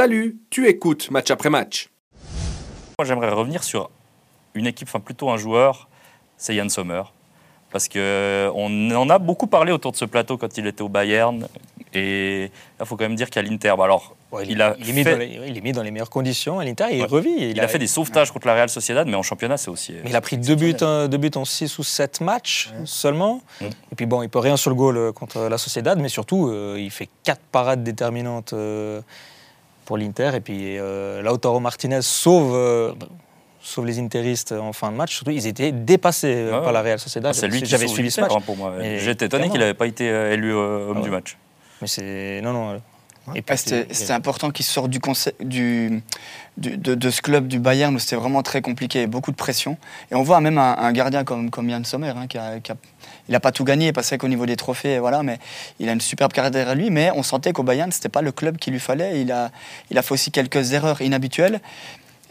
Salut, tu écoutes match après match. Moi, j'aimerais revenir sur une équipe, enfin plutôt un joueur, c'est Yann Sommer. Parce qu'on en a beaucoup parlé autour de ce plateau quand il était au Bayern. Et il faut quand même dire qu'à l'Inter, bah alors, Ouais, il, a il est mis fait, dans les, il est mis dans les meilleures conditions à l'Inter, il Ouais. revit. il a fait des sauvetages contre la Real Sociedad, mais en championnat, c'est aussi. Mais il a pris deux buts, euh, deux buts en 6 ou 7 matchs seulement. Mm. Et puis bon, il peut rien sur le goal euh, contre la Sociedad, mais surtout, euh, il fait quatre parades déterminantes euh, pour l'Inter. Et puis euh, Lautaro Martinez sauve, euh, sauve les Interistes en fin de match. Surtout, ils étaient dépassés euh, Ouais, par la. Real Sociedad. Ah, c'est lui qui J'avais suivi ce match. hein, pour moi. J'étais étonné qu'il n'avait pas été élu homme Ah du match. Mais c'est. Non, non. Et Ah, c'était c'était important qu'il sorte du, du, du- de, de ce club du Bayern où c'était vraiment très compliqué, beaucoup de pression. Et on voit même un, un gardien comme, comme Yann Sommer, hein, qui a, qui a- il n'a pas tout gagné, parce qu'au niveau des trophées, voilà, mais il a une superbe carrière derrière lui. Mais on sentait qu'au Bayern, c'était pas le club qu'il lui fallait. Il a, il a fait aussi quelques erreurs inhabituelles.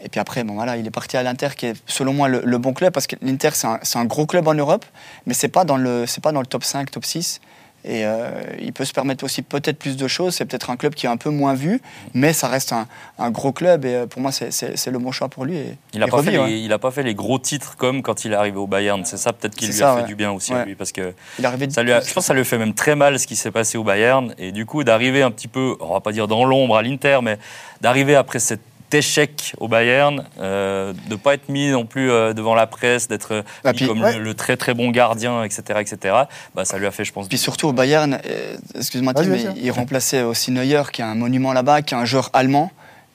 Et puis après, bon, voilà, il est parti à l'Inter, qui est selon moi le, le bon club, parce que l'Inter, c'est un, un gros club en Europe, mais pas dans le, c'est pas dans le top 5, top 6. Et euh, il peut se permettre aussi peut-être plus de choses. C'est peut-être un club qui est un peu moins vu, mais ça reste un, un gros club. Et euh, pour moi, c'est- le bon choix pour lui. Et, Il n'a pas, fait ouais. les- il a pas fait les gros titres comme quand il est arrivé au Bayern. C'est ça peut-être qui C'est lui ça, a fait ouais. du bien aussi à lui. Parce que Il est arrivé ça lui a- je pense que ça lui fait même très mal ce qui s'est passé au Bayern. Et du coup, d'arriver un petit peu, on va pas dire dans l'ombre à l'Inter, mais d'arriver après cet échec au Bayern, euh, de pas être mis non plus euh, devant la presse, d'être euh, Ah, mis puis- comme ouais. le, le très très bon gardien, etc., etc. Bah, ça lui a fait, je pense. Puis surtout au Bayern, euh, excuse-moi, mais il remplaçait aussi Neuer, qui est un monument là-bas, qui est un joueur allemand.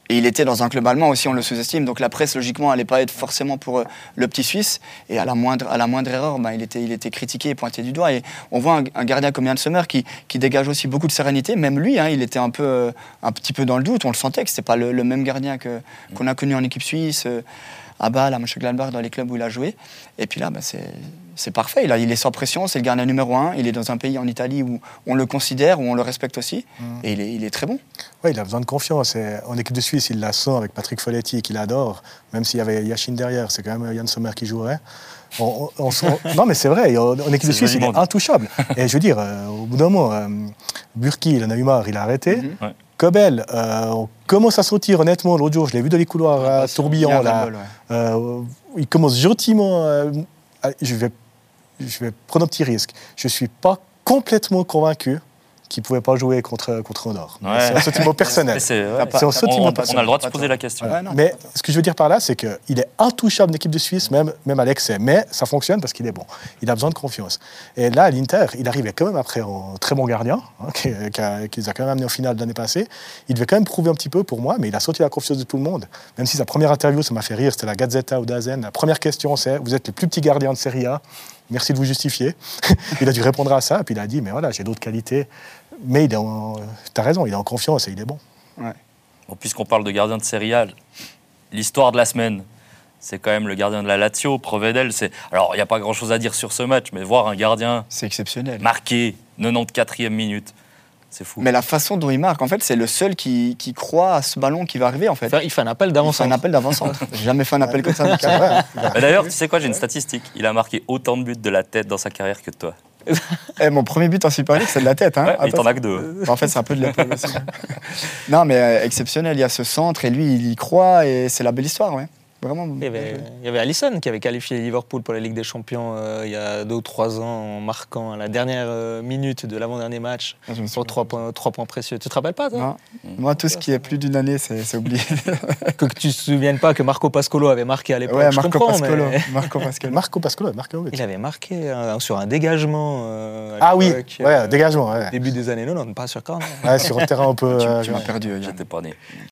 Et il était dans un club allemand aussi, on le sous-estime. Donc la presse, logiquement, n'allait pas être forcément pour euh, le petit Suisse. Et à la moindre, à la moindre erreur, ben, il, était, il était critiqué et pointé du doigt. Et on voit un, gardien comme Yann Sommer qui, qui dégage aussi beaucoup de sérénité. Même lui, hein, il était un, peu, euh, un petit peu dans le doute. On le sentait que ce n'était pas le, même gardien qu'on a connu en équipe suisse, euh, à Bâle, à Mönchengladbach, dans les clubs où il a joué. Et puis là, ben, c'est c'est parfait. Il, est sans pression, c'est le gardien numéro un. Il est dans un pays en Italie où on le considère, où on le respecte aussi. Et il est, il est très bon. Ouais, il a besoin de confiance. Et en équipe de Suisse, il la sent avec Patrick Folletti, qu'il adore. Même s'il y avait Yashin derrière, c'est quand même Yann Sommer qui jouerait. On- on- on sent- non, mais c'est vrai. En, équipe de Suisse, il est intouchable. Et je veux dire, euh, au bout d'un moment, euh, Burki, il en a eu marre, il a arrêté. Mhm. Ouais. Kobel, euh, on commence à sortir, honnêtement. L'autre jour, je l'ai vu dans les couloirs à Il y a tourbillon. Là. ouais. Euh, il commence gentiment. euh, à- je, vais, je vais prendre un petit risque. Je ne suis pas complètement convaincu qu'il ne pouvait pas jouer contre, contre Honor. Ouais. C'est un sentiment personnel. C'est- ouais. Un sentiment on, on personnel. a le droit de se poser la question. Ouais, non, Mais ce que je veux dire par là, c'est qu'il est intouchable d'équipe de Suisse, même, même à l'excès. Mais ça fonctionne parce qu'il est bon. Il a besoin de confiance. Et là, à l'Inter, il arrivait quand même après un très bon gardien, hein, qui, qui a- qui les a quand même amenés en finale l'année passée. Il devait quand même prouver un petit peu pour moi, mais il a sorti la confiance de tout le monde. Même si sa première interview, ça m'a fait rire, c'était la Gazzetta ou Dazen. La première question, c'est Vous êtes le plus petit gardien de Serie A. Merci de vous justifier. il a dû répondre à ça, puis il a dit Mais voilà, j'ai d'autres qualités. Mais il est en... tu as raison, il est en confiance et il est bon. Bon, Puisqu'on parle de gardien de A, l'histoire de la semaine, c'est quand même le gardien de la Lazio, Provedel. C'est... Alors, il n'y a pas grand-chose à dire sur ce match, mais voir un gardien C'est exceptionnel. marqué 94e minute, c'est fou. Mais la façon dont il marque, en fait, c'est le seul qui, qui croit à ce ballon qui va arriver, en fait. Enfin, il fait un appel d'avance. un appel d'avant-centre. J'ai jamais fait un appel comme ça. mais C'est vrai. Mais D'ailleurs, tu sais quoi, j'ai une statistique. Il a marqué autant de buts de la tête dans sa carrière que toi. Eh, mon premier but en Super League, c'est de la tête. Hein. Ouais, mais il Attends, t'en a que deux. En fait, c'est un peu de l'épaule aussi. non, mais euh, exceptionnel. Il y a ce centre et lui, il y croit et c'est la belle histoire, ouais. Vraiment. Il y, avait, il y avait Allison qui avait qualifié Liverpool pour la Ligue des Champions euh, il y a deux ou trois ans en marquant à la dernière euh, minute de l'avant-dernier match Ah, sur trois points, trois points précieux. Tu te rappelles pas, toi Non. Moi, tout ce qui est plus d'une année, c'est oublié. que, que tu te souviennes pas que Marco Pascolo avait marqué à l'époque ouais, je Marco Pascolo. mais Marco Pascolo. Marco Pascolo, Marco il avait marqué euh, sur un dégagement. euh, à Ah oui, ouais, euh, dégagement. Ouais. Début des années 90, pas sur corner. Ouais, sur un terrain un peu. Tu, euh, tu m'as perdu. J'étais pas né.